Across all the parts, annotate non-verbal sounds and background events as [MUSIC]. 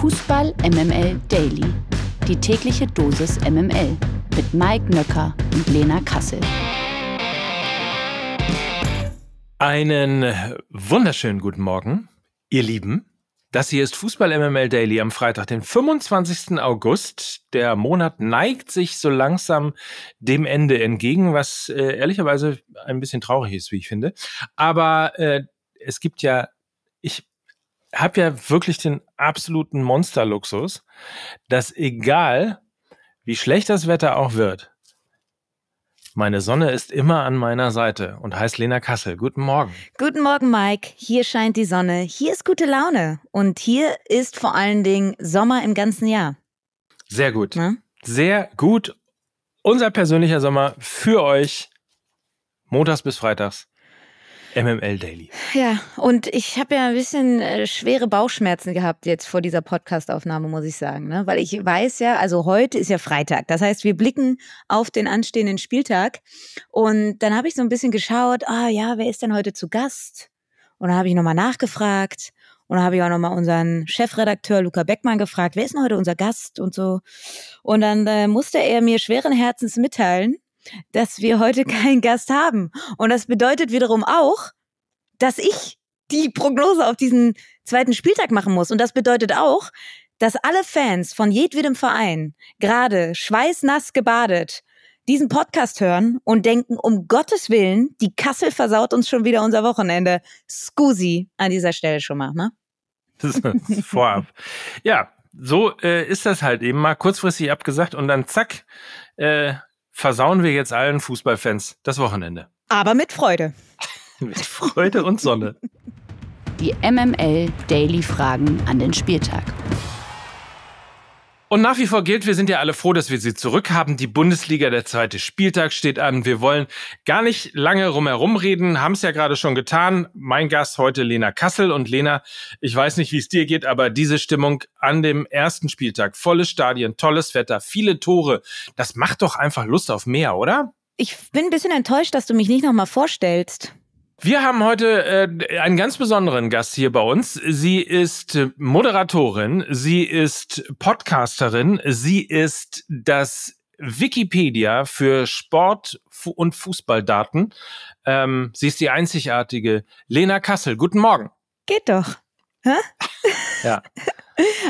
Fußball MML Daily. Die tägliche Dosis MML mit Mike Nöcker und Lena Kassel. Einen wunderschönen guten Morgen, ihr Lieben. Das hier ist Fußball MML Daily am Freitag, den 25. August. Der Monat neigt sich so langsam dem Ende entgegen, was äh, ehrlicherweise ein bisschen traurig ist, wie ich finde. Aber äh, es gibt ja, habe ja wirklich den absoluten Monsterluxus, dass egal wie schlecht das Wetter auch wird, meine Sonne ist immer an meiner Seite und heißt Lena Kassel. Guten Morgen. Guten Morgen, Mike. Hier scheint die Sonne. Hier ist gute Laune. Und hier ist vor allen Dingen Sommer im ganzen Jahr. Sehr gut. Na? Sehr gut. Unser persönlicher Sommer für euch. Montags bis Freitags. MML Daily. Ja, und ich habe ja ein bisschen äh, schwere Bauchschmerzen gehabt jetzt vor dieser Podcastaufnahme, muss ich sagen. Ne? Weil ich weiß ja, also heute ist ja Freitag. Das heißt, wir blicken auf den anstehenden Spieltag. Und dann habe ich so ein bisschen geschaut, ah ja, wer ist denn heute zu Gast? Und dann habe ich nochmal nachgefragt. Und dann habe ich auch nochmal unseren Chefredakteur Luca Beckmann gefragt, wer ist denn heute unser Gast und so. Und dann äh, musste er mir schweren Herzens mitteilen, dass wir heute keinen Gast haben. Und das bedeutet wiederum auch, dass ich die Prognose auf diesen zweiten Spieltag machen muss. Und das bedeutet auch, dass alle Fans von jedwedem Verein gerade schweißnass gebadet diesen Podcast hören und denken, um Gottes Willen, die Kassel versaut uns schon wieder unser Wochenende. Scusi an dieser Stelle schon mal, ne? Vorab. Ja, so äh, ist das halt eben mal kurzfristig abgesagt und dann zack, äh, versauen wir jetzt allen Fußballfans das Wochenende. Aber mit Freude. [LAUGHS] mit Freude und Sonne. Die MML Daily Fragen an den Spieltag. Und nach wie vor gilt, wir sind ja alle froh, dass wir sie zurückhaben. Die Bundesliga, der zweite Spieltag steht an. Wir wollen gar nicht lange rumherum reden, haben es ja gerade schon getan. Mein Gast heute Lena Kassel. Und Lena, ich weiß nicht, wie es dir geht, aber diese Stimmung an dem ersten Spieltag, volles Stadien, tolles Wetter, viele Tore, das macht doch einfach Lust auf mehr, oder? Ich bin ein bisschen enttäuscht, dass du mich nicht nochmal vorstellst. Wir haben heute äh, einen ganz besonderen Gast hier bei uns. Sie ist Moderatorin, sie ist Podcasterin, sie ist das Wikipedia für Sport und Fußballdaten. Ähm, sie ist die einzigartige Lena Kassel. Guten Morgen. Geht doch. Hä? Ja. [LAUGHS]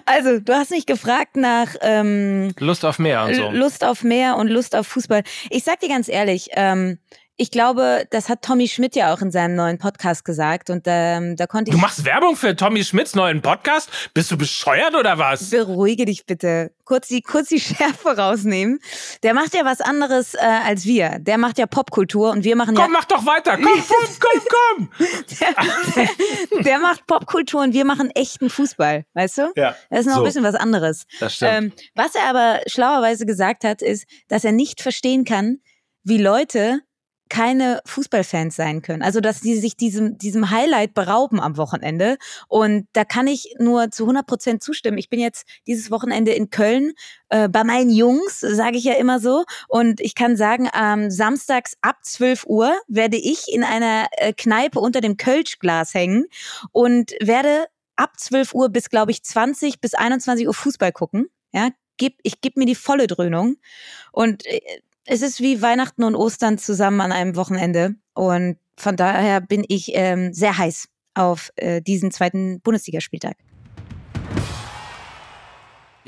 Also, du hast mich gefragt nach ähm, Lust auf mehr und so. Lust auf mehr und Lust auf Fußball. Ich sag dir ganz ehrlich, ähm, ich glaube, das hat Tommy Schmidt ja auch in seinem neuen Podcast gesagt und ähm, da konnte ich. Du machst Werbung für Tommy Schmidts neuen Podcast? Bist du bescheuert oder was? Beruhige dich bitte. Kurz die, kurz die Schärfe rausnehmen. Der macht ja was anderes äh, als wir. Der macht ja Popkultur und wir machen komm, ja. Komm, mach doch weiter. [LAUGHS] Komm, komm, komm, komm. der, der, der, macht Popkultur und wir machen echten Fußball. Weißt du? Ja. Das ist noch so. ein bisschen was anderes. Das stimmt. Ähm, was er aber schlauerweise gesagt hat, ist, dass er nicht verstehen kann, wie Leute keine Fußballfans sein können. Also, dass sie sich diesem, diesem Highlight berauben am Wochenende. Und da kann ich nur zu 100 Prozent zustimmen. Ich bin jetzt dieses Wochenende in Köln äh, bei meinen Jungs, sage ich ja immer so. Und ich kann sagen, ähm, samstags ab 12 Uhr werde ich in einer äh, Kneipe unter dem Kölschglas hängen und werde ab 12 Uhr bis, glaube ich, 20 bis 21 Uhr Fußball gucken. Ja, ich gebe mir die volle Dröhnung. Und äh, es ist wie Weihnachten und Ostern zusammen an einem Wochenende. Und von daher bin ich ähm, sehr heiß auf äh, diesen zweiten Bundesligaspieltag.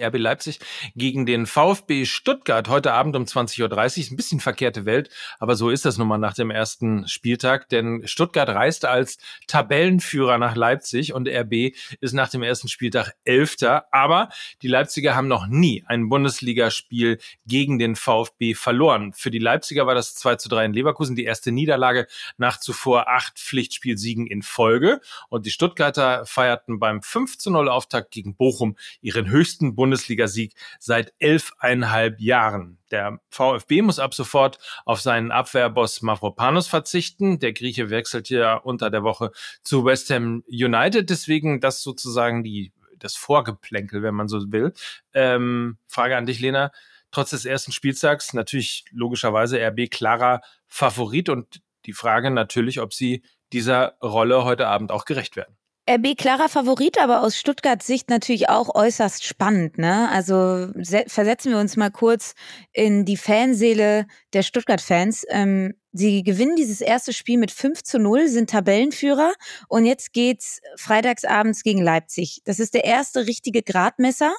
RB Leipzig gegen den VfB Stuttgart heute Abend um 20.30 Uhr. Ein bisschen verkehrte Welt, aber so ist das nun mal nach dem ersten Spieltag, denn Stuttgart reist als Tabellenführer nach Leipzig und RB ist nach dem ersten Spieltag Elfter. Aber die Leipziger haben noch nie ein Bundesligaspiel gegen den VfB verloren. Für die Leipziger war das 2 zu 3 in Leverkusen die erste Niederlage nach zuvor acht Pflichtspielsiegen in Folge. Und die Stuttgarter feierten beim 5 zu 0 Auftakt gegen Bochum ihren höchsten Bundesligasieg seit elfeinhalb Jahren. Der VfB muss ab sofort auf seinen Abwehrboss Mavropanos verzichten. Der Grieche wechselt ja unter der Woche zu West Ham United. Deswegen das sozusagen die, das Vorgeplänkel, wenn man so will. Ähm, Frage an dich, Lena. Trotz des ersten Spieltags natürlich logischerweise RB klarer Favorit und die Frage natürlich, ob sie dieser Rolle heute Abend auch gerecht werden. RB klarer Favorit, aber aus Stuttgarts Sicht natürlich auch äußerst spannend. Ne? Also versetzen wir uns mal kurz in die Fanseele der Stuttgart-Fans. Ähm, sie gewinnen dieses erste Spiel mit 5 zu 0, sind Tabellenführer und jetzt geht's freitagsabends gegen Leipzig. Das ist der erste richtige Gradmesser.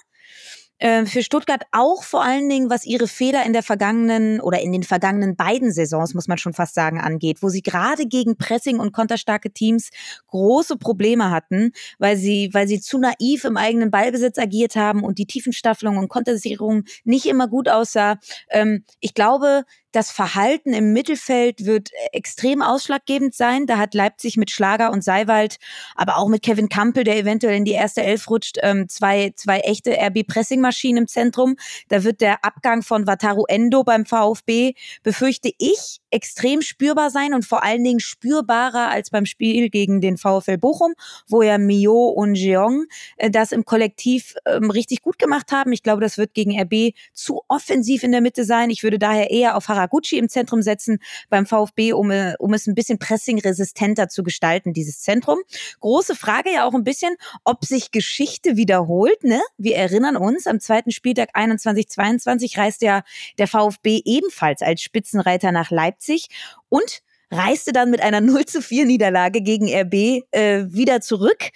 Äh, für Stuttgart auch vor allen Dingen, was ihre Fehler in der vergangenen oder in den vergangenen beiden Saisons, muss man schon fast sagen, angeht, wo sie gerade gegen Pressing und konterstarke Teams große Probleme hatten, weil sie, weil sie zu naiv im eigenen Ballbesitz agiert haben und die Tiefenstaffelung und Kontersicherung nicht immer gut aussah. Ähm, ich glaube, das Verhalten im Mittelfeld wird extrem ausschlaggebend sein. Da hat Leipzig mit Schlager und Seiwald, aber auch mit Kevin Kampel, der eventuell in die erste Elf rutscht, ähm, zwei, zwei echte RB-Pressing-Maschinen im Zentrum. Da wird der Abgang von Wataru Endo beim VfB, befürchte ich, extrem spürbar sein und vor allen Dingen spürbarer als beim Spiel gegen den VfL Bochum, wo ja Mio und Jeong äh, das im Kollektiv ähm, richtig gut gemacht haben. Ich glaube, das wird gegen RB zu offensiv in der Mitte sein. Ich würde daher eher auf Haraguchi im Zentrum setzen beim VfB, um, äh, um es ein bisschen pressingresistenter zu gestalten, dieses Zentrum. Große Frage ja auch ein bisschen, ob sich Geschichte wiederholt. Ne? Wir erinnern uns, am zweiten Spieltag 21-22 reist ja der VfB ebenfalls als Spitzenreiter nach Leipzig Leipzig und reiste dann mit einer [LAUGHS] 0 zu 4 Niederlage gegen RB äh, wieder zurück.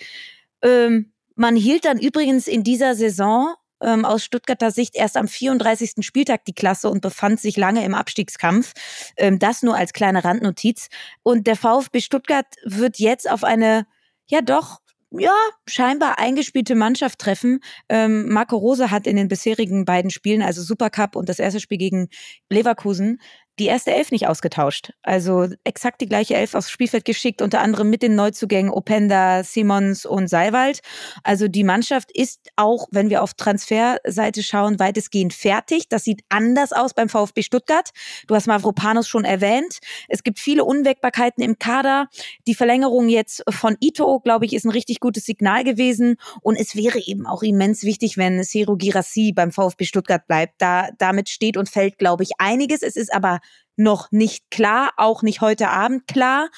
Ähm, man hielt dann übrigens in dieser Saison ähm, aus Stuttgarter Sicht erst am 34. Spieltag die Klasse und befand sich lange im Abstiegskampf. Ähm, das nur als kleine Randnotiz. Und der VfB Stuttgart wird jetzt auf eine, ja doch, ja, scheinbar eingespielte Mannschaft treffen. Ähm, Marco Rose hat in den bisherigen beiden Spielen, also Supercup und das erste Spiel gegen Leverkusen, die erste Elf nicht ausgetauscht. Also exakt die gleiche Elf aufs Spielfeld geschickt, unter anderem mit den Neuzugängen Openda, Simons und Seiwald. Also die Mannschaft ist auch, wenn wir auf Transferseite schauen, weitestgehend fertig. Das sieht anders aus beim VfB Stuttgart. Du hast Mavropanos schon erwähnt. Es gibt viele Unwägbarkeiten im Kader. Die Verlängerung jetzt von Ito, glaube ich, ist ein richtig gutes Signal gewesen. Und es wäre eben auch immens wichtig, wenn Sero Girassi beim VfB Stuttgart bleibt. Da, damit steht und fällt, glaube ich, einiges. Es ist aber noch nicht klar, auch nicht heute Abend klar.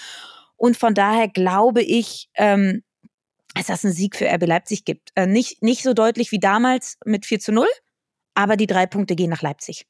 Und von daher glaube ich, ähm, dass das einen Sieg für RB Leipzig gibt. Äh, nicht, nicht so deutlich wie damals mit 4 zu 0, aber die drei Punkte gehen nach Leipzig.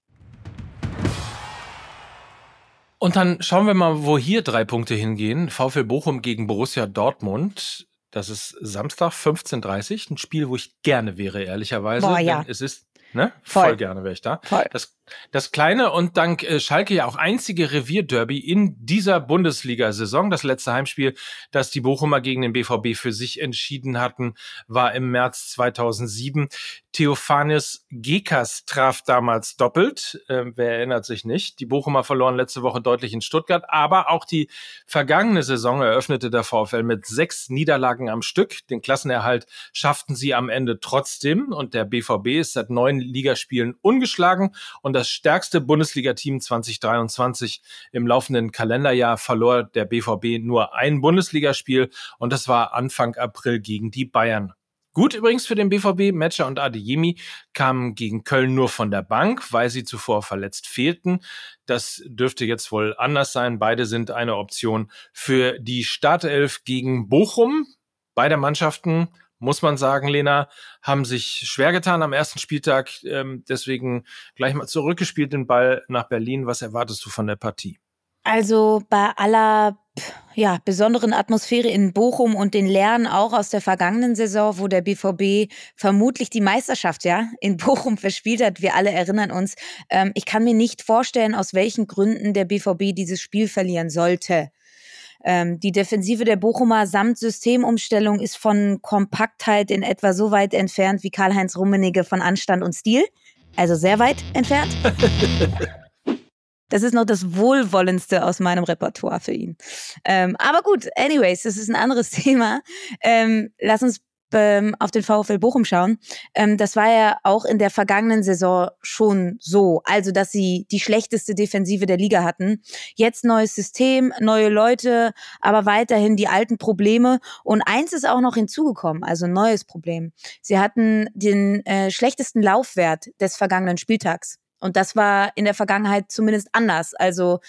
Und dann schauen wir mal, wo hier drei Punkte hingehen. VfL Bochum gegen Borussia Dortmund. Das ist Samstag 15.30 Uhr. Ein Spiel, wo ich gerne wäre, ehrlicherweise. Boah, ja. es ist Ne? Voll. Voll gerne wäre ich da. Voll. Das, das kleine und dank äh, Schalke ja auch einzige Revierderby in dieser Bundesliga-Saison. Das letzte Heimspiel, das die Bochumer gegen den BVB für sich entschieden hatten, war im März 2007. Theophanes Gekas traf damals doppelt. Äh, wer erinnert sich nicht? Die Bochumer verloren letzte Woche deutlich in Stuttgart, aber auch die vergangene Saison eröffnete der VfL mit sechs Niederlagen am Stück. Den Klassenerhalt schafften sie am Ende trotzdem und der BVB ist seit neun Ligaspielen ungeschlagen und das stärkste Bundesliga-Team 2023 im laufenden Kalenderjahr verlor der BVB nur ein Bundesligaspiel und das war Anfang April gegen die Bayern. Gut übrigens für den BVB, Metscher und Adeyemi kamen gegen Köln nur von der Bank, weil sie zuvor verletzt fehlten. Das dürfte jetzt wohl anders sein. Beide sind eine Option für die Startelf gegen Bochum. Beide Mannschaften, muss man sagen, Lena, haben sich schwer getan am ersten Spieltag. Ähm, deswegen gleich mal zurückgespielt den Ball nach Berlin. Was erwartest du von der Partie? Also bei aller ja, besonderen Atmosphäre in Bochum und den Lernen auch aus der vergangenen Saison, wo der BVB vermutlich die Meisterschaft ja in Bochum verspielt hat. Wir alle erinnern uns. Ähm, ich kann mir nicht vorstellen, aus welchen Gründen der BVB dieses Spiel verlieren sollte. Ähm, die Defensive der Bochumer samt Systemumstellung ist von Kompaktheit in etwa so weit entfernt wie Karl-Heinz Rummenigge von Anstand und Stil. Also sehr weit entfernt. [LAUGHS] Das ist noch das Wohlwollendste aus meinem Repertoire für ihn. Ähm, aber gut, anyways, das ist ein anderes [LAUGHS] Thema. Ähm, lass uns ähm, auf den VfL Bochum schauen. Ähm, das war ja auch in der vergangenen Saison schon so. Also, dass sie die schlechteste Defensive der Liga hatten. Jetzt neues System, neue Leute, aber weiterhin die alten Probleme. Und eins ist auch noch hinzugekommen, also ein neues Problem. Sie hatten den äh, schlechtesten Laufwert des vergangenen Spieltags. Und das war in der Vergangenheit zumindest anders. Also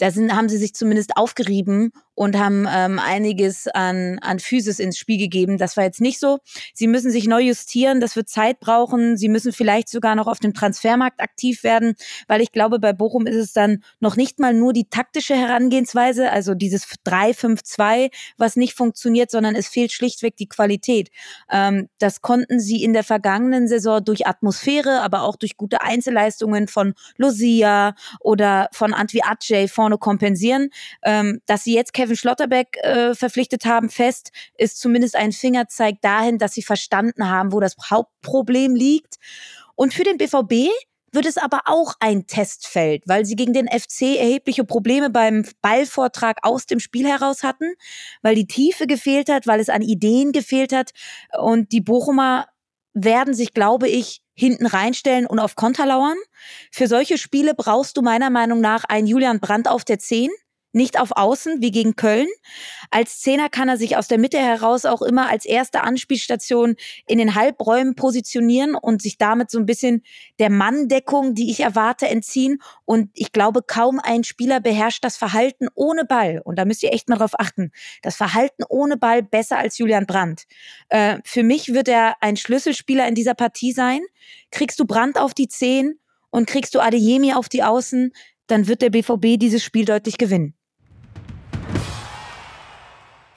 da sind, haben sie sich zumindest aufgerieben und haben ähm, einiges an, an Physis ins Spiel gegeben. Das war jetzt nicht so. Sie müssen sich neu justieren, das wird Zeit brauchen. Sie müssen vielleicht sogar noch auf dem Transfermarkt aktiv werden, weil ich glaube, bei Bochum ist es dann noch nicht mal nur die taktische Herangehensweise, also dieses 3-5-2, was nicht funktioniert, sondern es fehlt schlichtweg die Qualität. Ähm, das konnten sie in der vergangenen Saison durch Atmosphäre, aber auch durch gute Einzelleistungen von Lucia oder von Antwi Adjei vorne kompensieren. Ähm, dass sie jetzt Kevin Kevin Schlotterbeck äh, verpflichtet haben, fest, ist zumindest ein Fingerzeig dahin, dass sie verstanden haben, wo das Hauptproblem liegt. Und für den BVB wird es aber auch ein Testfeld, weil sie gegen den FC erhebliche Probleme beim Ballvortrag aus dem Spiel heraus hatten, weil die Tiefe gefehlt hat, weil es an Ideen gefehlt hat. Und die Bochumer werden sich, glaube ich, hinten reinstellen und auf Konter lauern. Für solche Spiele brauchst du meiner Meinung nach einen Julian Brandt auf der 10, nicht auf Außen wie gegen Köln. Als Zehner kann er sich aus der Mitte heraus auch immer als erste Anspielstation in den Halbräumen positionieren und sich damit so ein bisschen der Manndeckung, die ich erwarte, entziehen. Und ich glaube, kaum ein Spieler beherrscht das Verhalten ohne Ball. Und da müsst ihr echt mal drauf achten. Das Verhalten ohne Ball besser als Julian Brandt. Äh, für mich wird er ein Schlüsselspieler in dieser Partie sein. Kriegst du Brandt auf die Zehn und kriegst du Adeyemi auf die Außen, dann wird der BVB dieses Spiel deutlich gewinnen.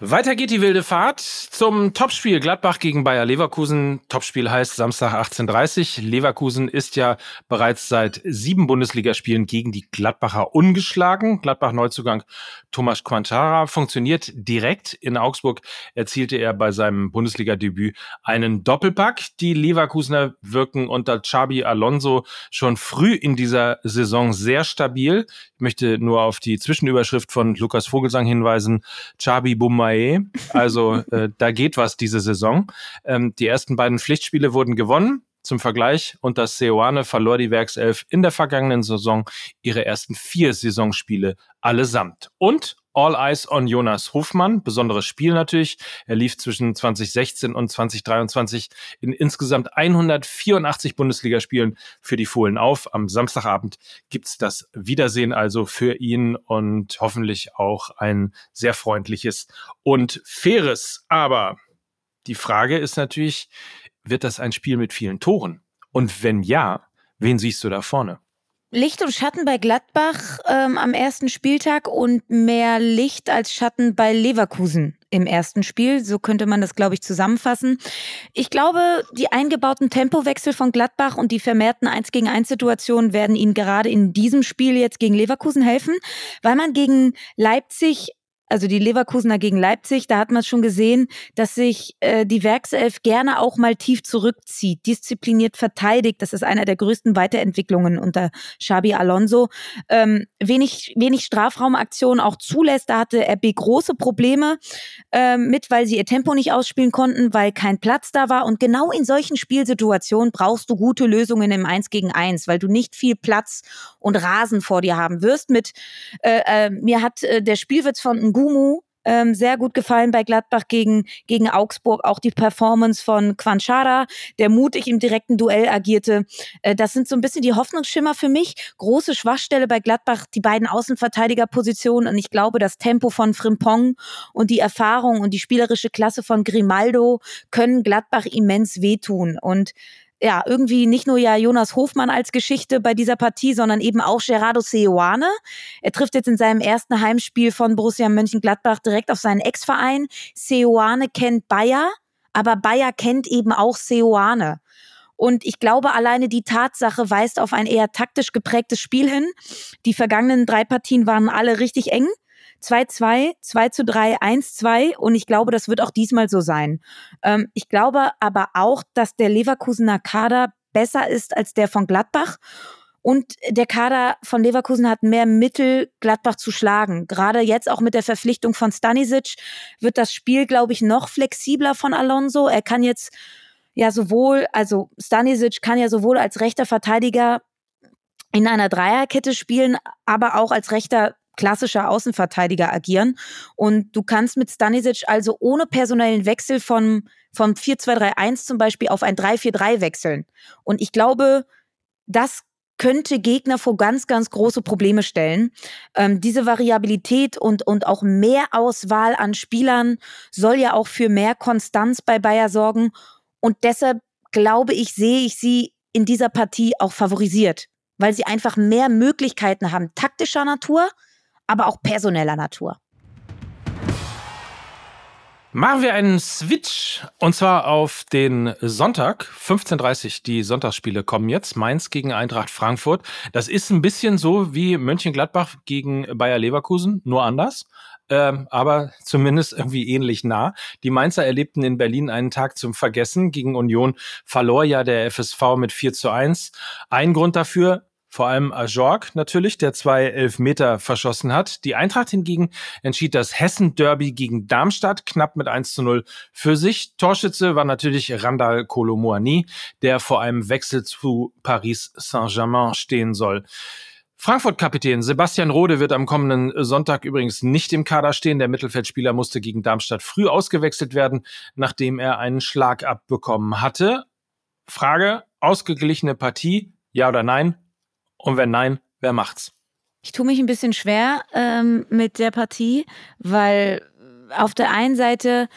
Weiter geht die wilde Fahrt zum Topspiel Gladbach gegen Bayer Leverkusen. Topspiel heißt Samstag 18.30 Leverkusen ist ja bereits seit sieben Bundesligaspielen gegen die Gladbacher ungeschlagen. Gladbach Neuzugang Thomas Quantara funktioniert direkt. In Augsburg erzielte er bei seinem Bundesliga-Debüt einen Doppelpack. Die Leverkusener wirken unter Xabi Alonso schon früh in dieser Saison sehr stabil. Ich möchte nur auf die Zwischenüberschrift von Lukas Vogelsang hinweisen. Xabi Bumai Mae. Also äh, da geht was diese Saison. Ähm, die ersten beiden Pflichtspiele wurden gewonnen. Zum Vergleich, und das Seoane verlor die Werkself in der vergangenen Saison ihre ersten vier Saisonspiele allesamt. Und All Eyes on Jonas Hofmann. Besonderes Spiel natürlich. Er lief zwischen 2016 und 2023 in insgesamt 184 Bundesligaspielen für die Fohlen auf. Am Samstagabend gibt's das Wiedersehen also für ihn und hoffentlich auch ein sehr freundliches und faires. Aber die Frage ist natürlich, wird das ein Spiel mit vielen Toren? Und wenn ja, wen siehst du da vorne? Licht und Schatten bei Gladbach ähm, am ersten Spieltag und mehr Licht als Schatten bei Leverkusen im ersten Spiel. So könnte man das, glaube ich, zusammenfassen. Ich glaube, die eingebauten Tempowechsel von Gladbach und die vermehrten 1 gegen 1 Situationen werden ihnen gerade in diesem Spiel jetzt gegen Leverkusen helfen, weil man gegen Leipzig also die Leverkusener gegen Leipzig, da hat man schon gesehen, dass sich äh, die Werkself gerne auch mal tief zurückzieht, diszipliniert verteidigt. Das ist einer der größten Weiterentwicklungen unter Xabi Alonso. Ähm, wenig, wenig Strafraumaktionen auch zulässt. Da hatte RB große Probleme äh, mit, weil sie ihr Tempo nicht ausspielen konnten, weil kein Platz da war. Und genau in solchen Spielsituationen brauchst du gute Lösungen im Eins gegen Eins, weil du nicht viel Platz und Rasen vor dir haben wirst. Mit äh, äh, mir hat äh, der Spielwitz von Ngu Gumu ähm, sehr gut gefallen bei Gladbach gegen, gegen Augsburg. Auch die Performance von Quanchara, der mutig im direkten Duell agierte. Äh, das sind so ein bisschen die Hoffnungsschimmer für mich. Große Schwachstelle bei Gladbach, die beiden Außenverteidigerpositionen. Und ich glaube, das Tempo von Frimpong und die Erfahrung und die spielerische Klasse von Grimaldo können Gladbach immens wehtun. Und ja, irgendwie nicht nur ja Jonas Hofmann als Geschichte bei dieser Partie, sondern eben auch Gerardo Seoane. Er trifft jetzt in seinem ersten Heimspiel von Borussia Mönchengladbach direkt auf seinen Ex-Verein. Seoane kennt Bayer, aber Bayer kennt eben auch Seoane. Und ich glaube, alleine die Tatsache weist auf ein eher taktisch geprägtes Spiel hin. Die vergangenen drei Partien waren alle richtig eng. 2-2, 2 zu 3, 1-2 und ich glaube, das wird auch diesmal so sein. Ähm, ich glaube aber auch, dass der Leverkusener Kader besser ist als der von Gladbach. Und der Kader von Leverkusen hat mehr Mittel, Gladbach zu schlagen. Gerade jetzt auch mit der Verpflichtung von Stanisic wird das Spiel, glaube ich, noch flexibler von Alonso. Er kann jetzt ja sowohl, also Stanisic kann ja sowohl als rechter Verteidiger in einer Dreierkette spielen, aber auch als rechter klassischer Außenverteidiger agieren. Und du kannst mit Stanisic also ohne personellen Wechsel von, vom 4-2-3-1 zum Beispiel auf ein 3-4-3 wechseln. Und ich glaube, das könnte Gegner vor ganz, ganz große Probleme stellen. Ähm, diese Variabilität und, und auch mehr Auswahl an Spielern soll ja auch für mehr Konstanz bei Bayer sorgen. Und deshalb glaube ich, sehe ich sie in dieser Partie auch favorisiert, weil sie einfach mehr Möglichkeiten haben, taktischer Natur, aber auch personeller Natur. Machen wir einen Switch und zwar auf den Sonntag, 15.30 Uhr. Die Sonntagsspiele kommen jetzt. Mainz gegen Eintracht Frankfurt. Das ist ein bisschen so wie Mönchengladbach gegen Bayer Leverkusen, nur anders. Ähm, aber zumindest irgendwie ähnlich nah. Die Mainzer erlebten in Berlin einen Tag zum Vergessen. Gegen Union verlor ja der FSV mit 4 zu 1. Ein Grund dafür, vor allem Ajorg natürlich, der zwei Elfmeter verschossen hat. Die Eintracht hingegen entschied das Hessen-Derby gegen Darmstadt knapp mit 1 zu 0 für sich. Torschütze war natürlich Randall Kolomoani, der vor einem Wechsel zu Paris Saint-Germain stehen soll. Frankfurt-Kapitän Sebastian Rode wird am kommenden Sonntag übrigens nicht im Kader stehen. Der Mittelfeldspieler musste gegen Darmstadt früh ausgewechselt werden, nachdem er einen Schlag abbekommen hatte. Frage, ausgeglichene Partie, ja oder nein? Und wenn nein, wer macht's? Ich tue mich ein bisschen schwer ähm, mit der Partie, weil auf der einen Seite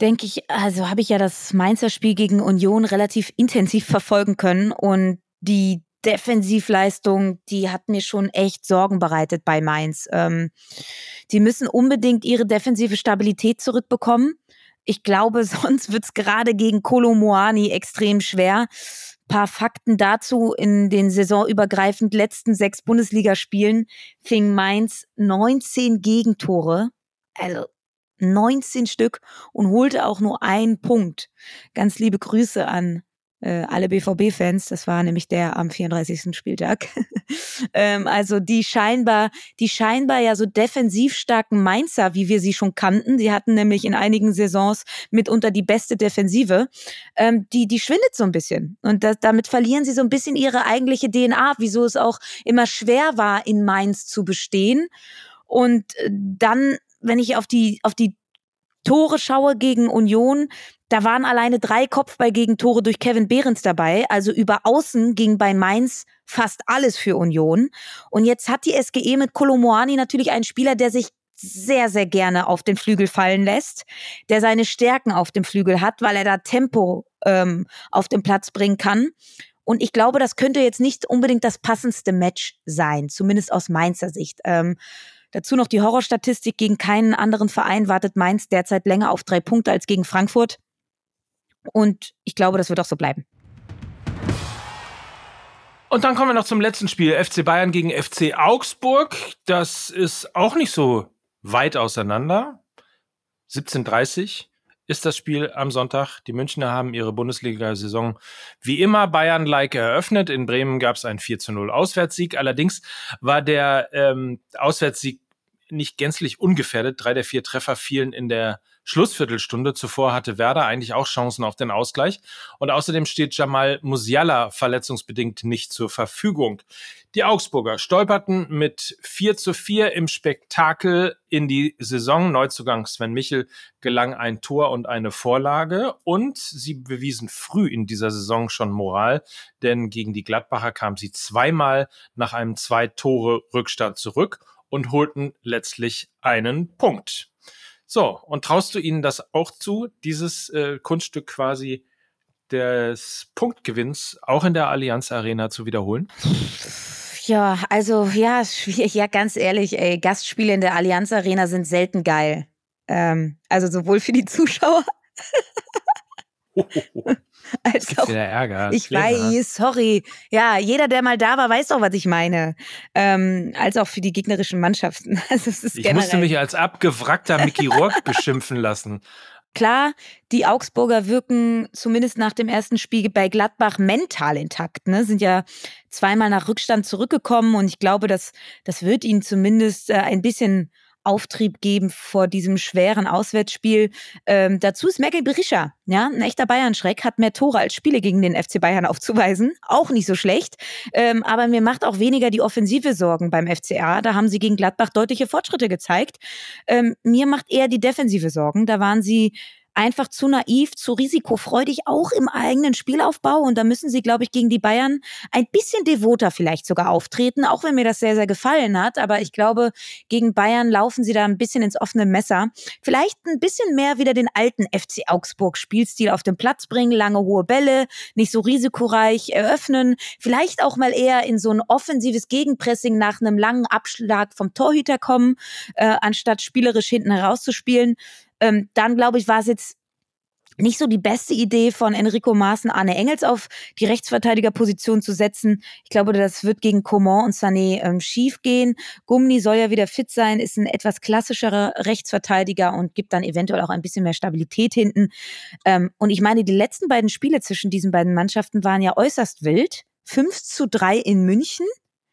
denke ich, also habe ich ja das Mainzer Spiel gegen Union relativ intensiv verfolgen können und die Defensivleistung, die hat mir schon echt Sorgen bereitet bei Mainz. Ähm, die müssen unbedingt ihre defensive Stabilität zurückbekommen. Ich glaube, [LAUGHS] sonst wird es gerade gegen Kolo Moani extrem schwer paar Fakten dazu. In den saisonübergreifend letzten sechs Bundesligaspielen fing Mainz 19 Gegentore, also 19 Stück und holte auch nur einen Punkt. Ganz liebe Grüße an äh, alle BVB-Fans. Das war nämlich der am 34. Spieltag. [LAUGHS] ähm, also die scheinbar, die scheinbar ja so defensiv starken Mainzer, wie wir sie schon kannten. Die hatten nämlich in einigen Saisons mitunter die beste Defensive. Ähm, die, die schwindet so ein bisschen. Und das, damit verlieren sie so ein bisschen ihre eigentliche DNA, wieso es auch immer schwer war, in Mainz zu bestehen. Und äh, dann, wenn ich auf die, auf die Tore schaue gegen Union, da waren alleine drei Kopfball-Gegentore durch Kevin Behrens dabei. Also über Außen ging bei Mainz fast alles für Union. Und jetzt hat die SGE mit Kolomoani natürlich einen Spieler, der sich sehr, sehr gerne auf den Flügel fallen lässt, der seine Stärken auf dem Flügel hat, weil er da Tempo ähm, auf den Platz bringen kann. Und ich glaube, das könnte jetzt nicht unbedingt das passendste Match sein, zumindest aus Mainzer Sicht. Ähm, dazu noch die Horrorstatistik. Gegen keinen anderen Verein wartet Mainz derzeit länger auf drei Punkte als gegen Frankfurt. Und ich glaube, das wird auch so bleiben. Und dann kommen wir noch zum letzten Spiel. FC Bayern gegen FC Augsburg. Das ist auch nicht so weit auseinander. 17.30 ist das Spiel am Sonntag. Die Münchner haben ihre Bundesliga-Saison wie immer Bayern-like eröffnet. In Bremen gab es einen 4 zu 0 Auswärtssieg. Allerdings war der ähm, Auswärtssieg nicht gänzlich ungefährdet. Drei der vier Treffer fielen in der Schlussviertelstunde. Zuvor hatte Werder eigentlich auch Chancen auf den Ausgleich. Und außerdem steht Jamal Musiala verletzungsbedingt nicht zur Verfügung. Die Augsburger stolperten mit 4 zu 4 im Spektakel in die Saison. Neuzugang Sven Michel gelang ein Tor und eine Vorlage. Und sie bewiesen früh in dieser Saison schon Moral, denn gegen die Gladbacher kam sie zweimal nach einem Zwei-Tore-Rückstand zurück und holten letztlich einen Punkt. So, und traust du ihnen das auch zu, dieses äh, Kunststück quasi des Punktgewinns auch in der Allianz Arena zu wiederholen? Ja, also ja, ja, ganz ehrlich, ey, Gastspiele in der Allianz Arena sind selten geil. Ähm, also sowohl für die Zuschauer [LAUGHS] [LAUGHS] als auch, wieder Ärger. Ich weiß, sorry. Ja, jeder, der mal da war, weiß doch, was ich meine. Ähm, als auch für die gegnerischen Mannschaften. [LAUGHS] Also es ist ich musste mich als abgewrackter Mickey Rourke [LAUGHS] beschimpfen lassen. Klar, die Augsburger wirken zumindest nach dem ersten Spiel bei Gladbach mental intakt, ne? Sind ja zweimal nach Rückstand zurückgekommen und ich glaube, dass das wird ihnen zumindest äh, ein bisschen Auftrieb geben vor diesem schweren Auswärtsspiel. Ähm, dazu ist Merkel Berischer, ja, ein echter Bayern-Schreck, hat mehr Tore als Spiele gegen den FC Bayern aufzuweisen. Auch nicht so schlecht. Ähm, aber mir macht auch weniger die Offensive Sorgen beim FCA. Da haben sie gegen Gladbach deutliche Fortschritte gezeigt. Ähm, mir macht eher die Defensive Sorgen. Da waren sie einfach zu naiv, zu risikofreudig, auch im eigenen Spielaufbau. Und da müssen sie, glaube ich, gegen die Bayern ein bisschen devoter vielleicht sogar auftreten, auch wenn mir das sehr, sehr gefallen hat. Aber ich glaube, gegen Bayern laufen sie da ein bisschen ins offene Messer. Vielleicht ein bisschen mehr wieder den alten FC Augsburg Spielstil auf den Platz bringen, lange hohe Bälle, nicht so risikoreich eröffnen, vielleicht auch mal eher in so ein offensives Gegenpressing nach einem langen Abschlag vom Torhüter kommen, äh, anstatt spielerisch hinten herauszuspielen. Ähm, dann glaube ich, war es jetzt nicht so die beste Idee von Enrico Maaßen, Arne Engels auf die Rechtsverteidigerposition zu setzen. Ich glaube, das wird gegen Coman und Sané ähm, schief gehen. Gumni soll ja wieder fit sein, ist ein etwas klassischerer Rechtsverteidiger und gibt dann eventuell auch ein bisschen mehr Stabilität hinten. Ähm, und ich meine, die letzten beiden Spiele zwischen diesen beiden Mannschaften waren ja äußerst wild. 5 zu 3 in München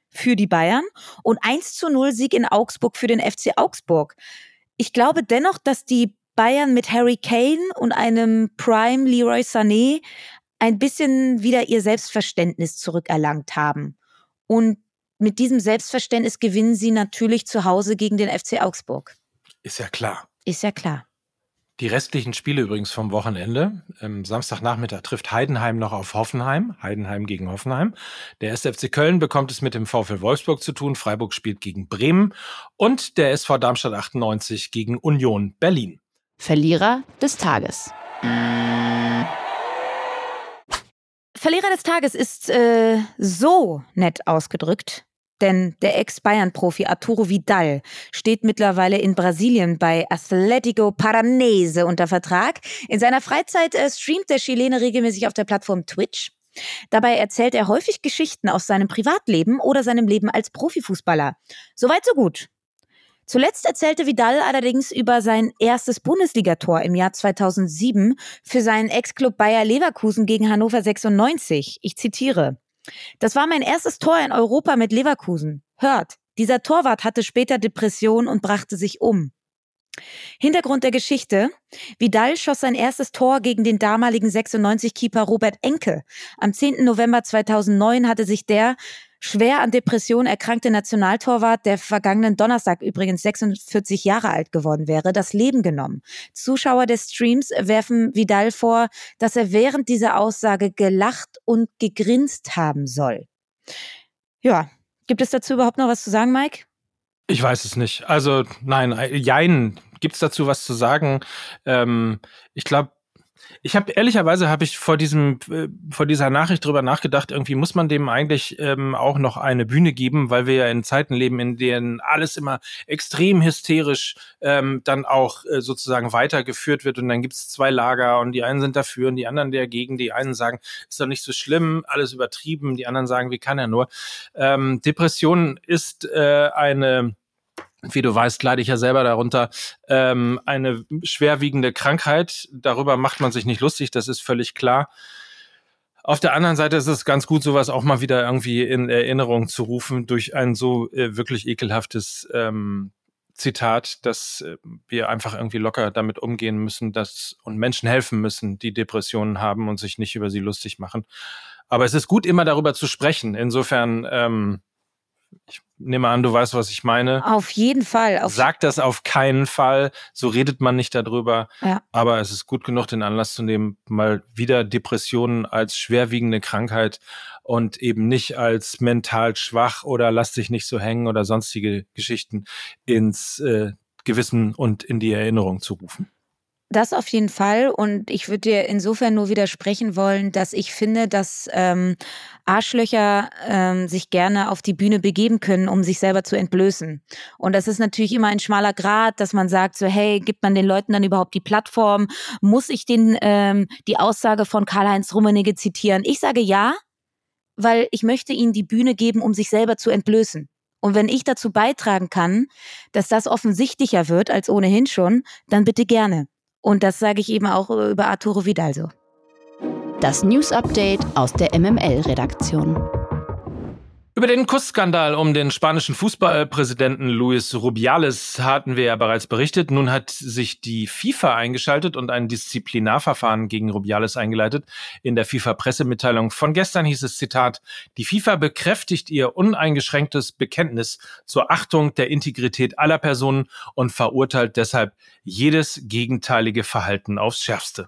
für die Bayern und 1 zu 0 Sieg in Augsburg für den FC Augsburg. Ich glaube dennoch, dass die Bayern mit Harry Kane und einem Prime Leroy Sané ein bisschen wieder ihr Selbstverständnis zurückerlangt haben. Und mit diesem Selbstverständnis gewinnen sie natürlich zu Hause gegen den FC Augsburg. Ist ja klar. Ist ja klar. Die restlichen Spiele übrigens vom Wochenende. Am Samstagnachmittag trifft Heidenheim noch auf Hoffenheim. Heidenheim gegen Hoffenheim. Der SFC Köln bekommt es mit dem VfL Wolfsburg zu tun. Freiburg spielt gegen Bremen. Und der SV Darmstadt 98 gegen Union Berlin. Verlierer des Tages. Verlierer des Tages ist äh, so nett ausgedrückt. Denn der Ex-Bayern-Profi Arturo Vidal steht mittlerweile in Brasilien bei Atlético Paranese unter Vertrag. In seiner Freizeit äh, streamt der Chilene regelmäßig auf der Plattform Twitch. Dabei erzählt er häufig Geschichten aus seinem Privatleben oder seinem Leben als Profifußballer. Soweit so gut. Zuletzt erzählte Vidal allerdings über sein erstes Bundesligator im Jahr 2007 für seinen Ex-Club Bayer Leverkusen gegen Hannover 96. Ich zitiere. Das war mein erstes Tor in Europa mit Leverkusen. Hört, dieser Torwart hatte später Depression und brachte sich um. Hintergrund der Geschichte. Vidal schoss sein erstes Tor gegen den damaligen 96-Keeper Robert Enke. Am 10. November 2009 hatte sich der schwer an Depressionen erkrankte Nationaltorwart, der vergangenen Donnerstag übrigens 46 Jahre alt geworden wäre, das Leben genommen. Zuschauer des Streams werfen Vidal vor, dass er während dieser Aussage gelacht und gegrinst haben soll. Ja, gibt es dazu überhaupt noch was zu sagen, Mike? Ich weiß es nicht. Also nein, jein. Gibt es dazu was zu sagen? Ähm, ich glaube, ich habe ehrlicherweise habe ich vor diesem äh, vor dieser Nachricht drüber nachgedacht. Irgendwie muss man dem eigentlich ähm, auch noch eine Bühne geben, weil wir ja in Zeiten leben, in denen alles immer extrem hysterisch ähm, dann auch äh, sozusagen weitergeführt wird und dann gibt es zwei Lager und die einen sind dafür und die anderen dagegen. Die einen sagen, ist doch nicht so schlimm, alles übertrieben. Die anderen sagen, wie kann er nur? Ähm, Depression ist äh, eine wie du weißt, leide ich ja selber darunter, ähm, eine schwerwiegende Krankheit. Darüber macht man sich nicht lustig, das ist völlig klar. Auf der anderen Seite ist es ganz gut, sowas auch mal wieder irgendwie in Erinnerung zu rufen durch ein so äh, wirklich ekelhaftes ähm, Zitat, dass äh, wir einfach irgendwie locker damit umgehen müssen, dass und Menschen helfen müssen, die Depressionen haben und sich nicht über sie lustig machen. Aber es ist gut, immer darüber zu sprechen. Insofern ähm, ich nehme an, du weißt, was ich meine. Auf jeden Fall. Auf Sag das auf keinen Fall. So redet man nicht darüber. Ja. Aber es ist gut genug, den Anlass zu nehmen, mal wieder Depressionen als schwerwiegende Krankheit und eben nicht als mental schwach oder lass dich nicht so hängen oder sonstige Geschichten ins äh, Gewissen und in die Erinnerung zu rufen. Das auf jeden Fall. Und ich würde dir insofern nur widersprechen wollen, dass ich finde, dass ähm, Arschlöcher ähm, sich gerne auf die Bühne begeben können, um sich selber zu entblößen. Und das ist natürlich immer ein schmaler Grad, dass man sagt, so, hey, gibt man den Leuten dann überhaupt die Plattform? Muss ich den, ähm, die Aussage von Karl-Heinz Rummenigge zitieren? Ich sage ja, weil ich möchte ihnen die Bühne geben, um sich selber zu entblößen. Und wenn ich dazu beitragen kann, dass das offensichtlicher wird als ohnehin schon, dann bitte gerne. Und das sage ich eben auch über Arturo Vidal so. Das News Update aus der MML-Redaktion. Über den Kussskandal um den spanischen Fußballpräsidenten Luis Rubiales hatten wir ja bereits berichtet. Nun hat sich die FIFA eingeschaltet und ein Disziplinarverfahren gegen Rubiales eingeleitet. In der FIFA-Pressemitteilung von gestern hieß es Zitat, die FIFA bekräftigt ihr uneingeschränktes Bekenntnis zur Achtung der Integrität aller Personen und verurteilt deshalb jedes gegenteilige Verhalten aufs Schärfste.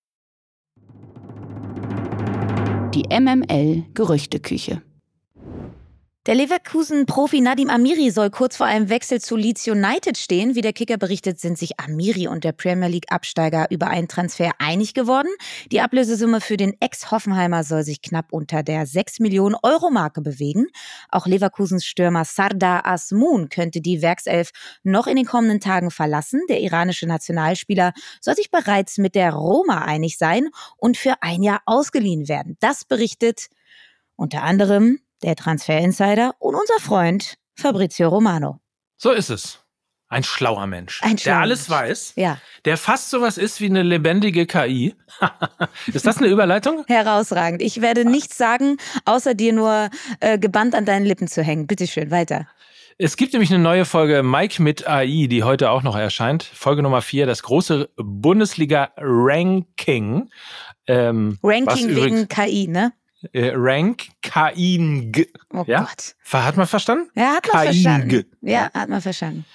Die MML Gerüchteküche. Der Leverkusen-Profi Nadim Amiri soll kurz vor einem Wechsel zu Leeds United stehen. Wie der Kicker berichtet, sind sich Amiri und der Premier League-Absteiger über einen Transfer einig geworden. Die Ablösesumme für den Ex-Hoffenheimer soll sich knapp unter der 6 Millionen Euro Marke bewegen. Auch Leverkusens Stürmer Sardar Asmun könnte die Werkself noch in den kommenden Tagen verlassen. Der iranische Nationalspieler soll sich bereits mit der Roma einig sein und für ein Jahr ausgeliehen werden. Das berichtet unter anderem der Transfer Insider und unser Freund Fabrizio Romano. So ist es. Ein schlauer Mensch, Ein der schlauer alles Mensch. weiß, Ja, der fast sowas ist wie eine lebendige KI. [LAUGHS] ist das eine Überleitung? herausragend. Ich werde nichts sagen, außer dir nur äh, gebannt an deinen Lippen zu hängen. Bitte schön, weiter. Es gibt nämlich eine neue Folge Mike mit AI, die heute auch noch erscheint. Folge Nummer vier, das große Bundesliga-Ranking. Ähm, Ranking wegen KI, ne? Äh, Rank Kaing. Oh Ja? Gott. Hat man verstanden? Ja, hat man Kaing. verstanden. Ja, hat man verstanden.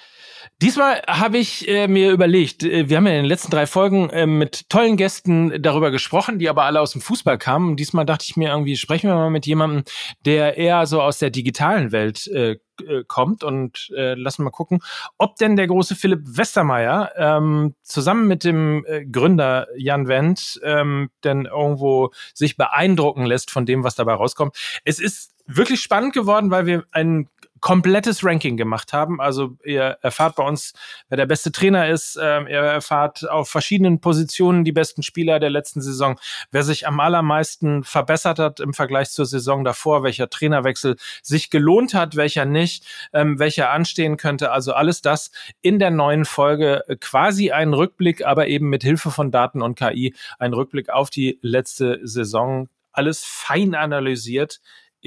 Diesmal habe ich äh, mir überlegt, äh, wir haben ja in den letzten drei Folgen äh, mit tollen Gästen darüber gesprochen, die aber alle aus dem Fußball kamen. Und diesmal dachte ich mir irgendwie, sprechen wir mal mit jemandem, der eher so aus der digitalen Welt äh, äh, kommt und äh, lassen mal gucken, ob denn der große Philipp Westermeier ähm, zusammen mit dem Gründer Jan Wendt ähm, denn irgendwo sich beeindrucken lässt von dem, was dabei rauskommt. Es ist wirklich spannend geworden, weil wir ein komplettes Ranking gemacht haben. Also ihr erfahrt bei uns, wer der beste Trainer ist. Ähm, ihr erfahrt auf verschiedenen Positionen die besten Spieler der letzten Saison, wer sich am allermeisten verbessert hat im Vergleich zur Saison davor, welcher Trainerwechsel sich gelohnt hat, welcher nicht, ähm, welcher anstehen könnte. Also alles das in der neuen Folge quasi ein Rückblick, aber eben mit Hilfe von Daten und KI ein Rückblick auf die letzte Saison. Alles fein analysiert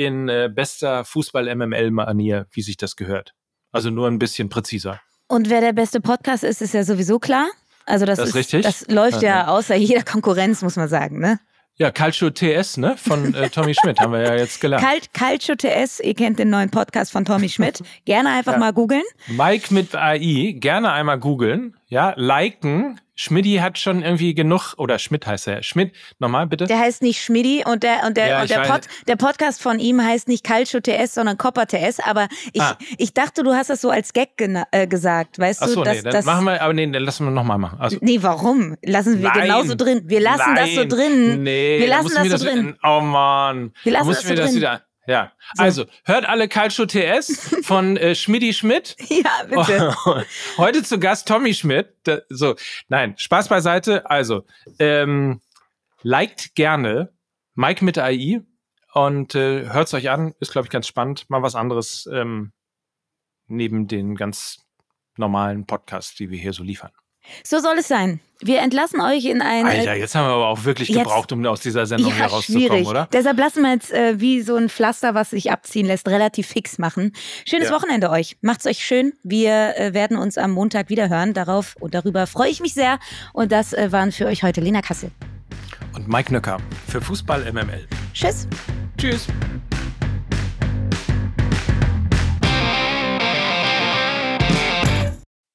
in äh, bester Fußball-MML-Manier, wie sich das gehört. Also nur ein bisschen präziser. Und wer der beste Podcast ist, ist ja sowieso klar. Also das, Das ist. Das läuft ja Ja. außer jeder Konkurrenz, muss man sagen, ne? Ja, Calcio TS, ne? Von äh, Tommy Schmidt haben wir ja jetzt gelernt. Cult, Culture TS, ihr kennt den neuen Podcast von Tommy Schmidt. Gerne einfach mal googeln. Mike mit AI, gerne einmal googeln, ja, liken. Schmidti hat schon irgendwie genug, oder Schmidt heißt er. Schmidt, nochmal bitte. Der heißt nicht Schmidi und der und der Ja, und der. Pod, der Podcast von ihm heißt nicht Calcio TS, sondern Copper TS. Aber ich, Ah. ich dachte, du hast das so als Gag äh, gesagt, weißt Achso, du? nee, dass, dann dass, machen wir, aber nee, dann lassen wir nochmal machen. Also, Nee, warum? Lassen wir Nein. genauso drin. Wir lassen das so Nein. drin. Nee, wir lassen das so drin. Oh Mann. Wir lassen das so das drin. wieder. Ja. Also, hört alle Calcio TS von äh, Schmidti Schmidt. [LAUGHS] Ja, bitte. [LAUGHS] Heute zu Gast Tommy Schmidt. Da, so, nein, Spaß beiseite. Also, ähm, liked gerne Mike mit AI und äh, hört's euch an. Ist, glaube ich, ganz spannend. Mal was anderes ähm, neben den ganz normalen Podcasts, die wir hier so liefern. So soll es sein. Wir entlassen euch in ein. äh, Alter, jetzt haben wir aber auch wirklich jetzt- gebraucht, um aus dieser Sendung ja, hier rauszukommen, schwierig. oder? Deshalb lassen wir jetzt äh, wie so ein Pflaster, was sich abziehen lässt, relativ fix machen. Schönes Ja. Wochenende euch. Macht's euch schön. Wir äh, werden uns am Montag wieder hören. Darauf und darüber freue ich mich sehr. Und das äh, waren für euch heute Lena Kassel. Und Mike Nöcker für Fußball MML. Tschüss. Tschüss.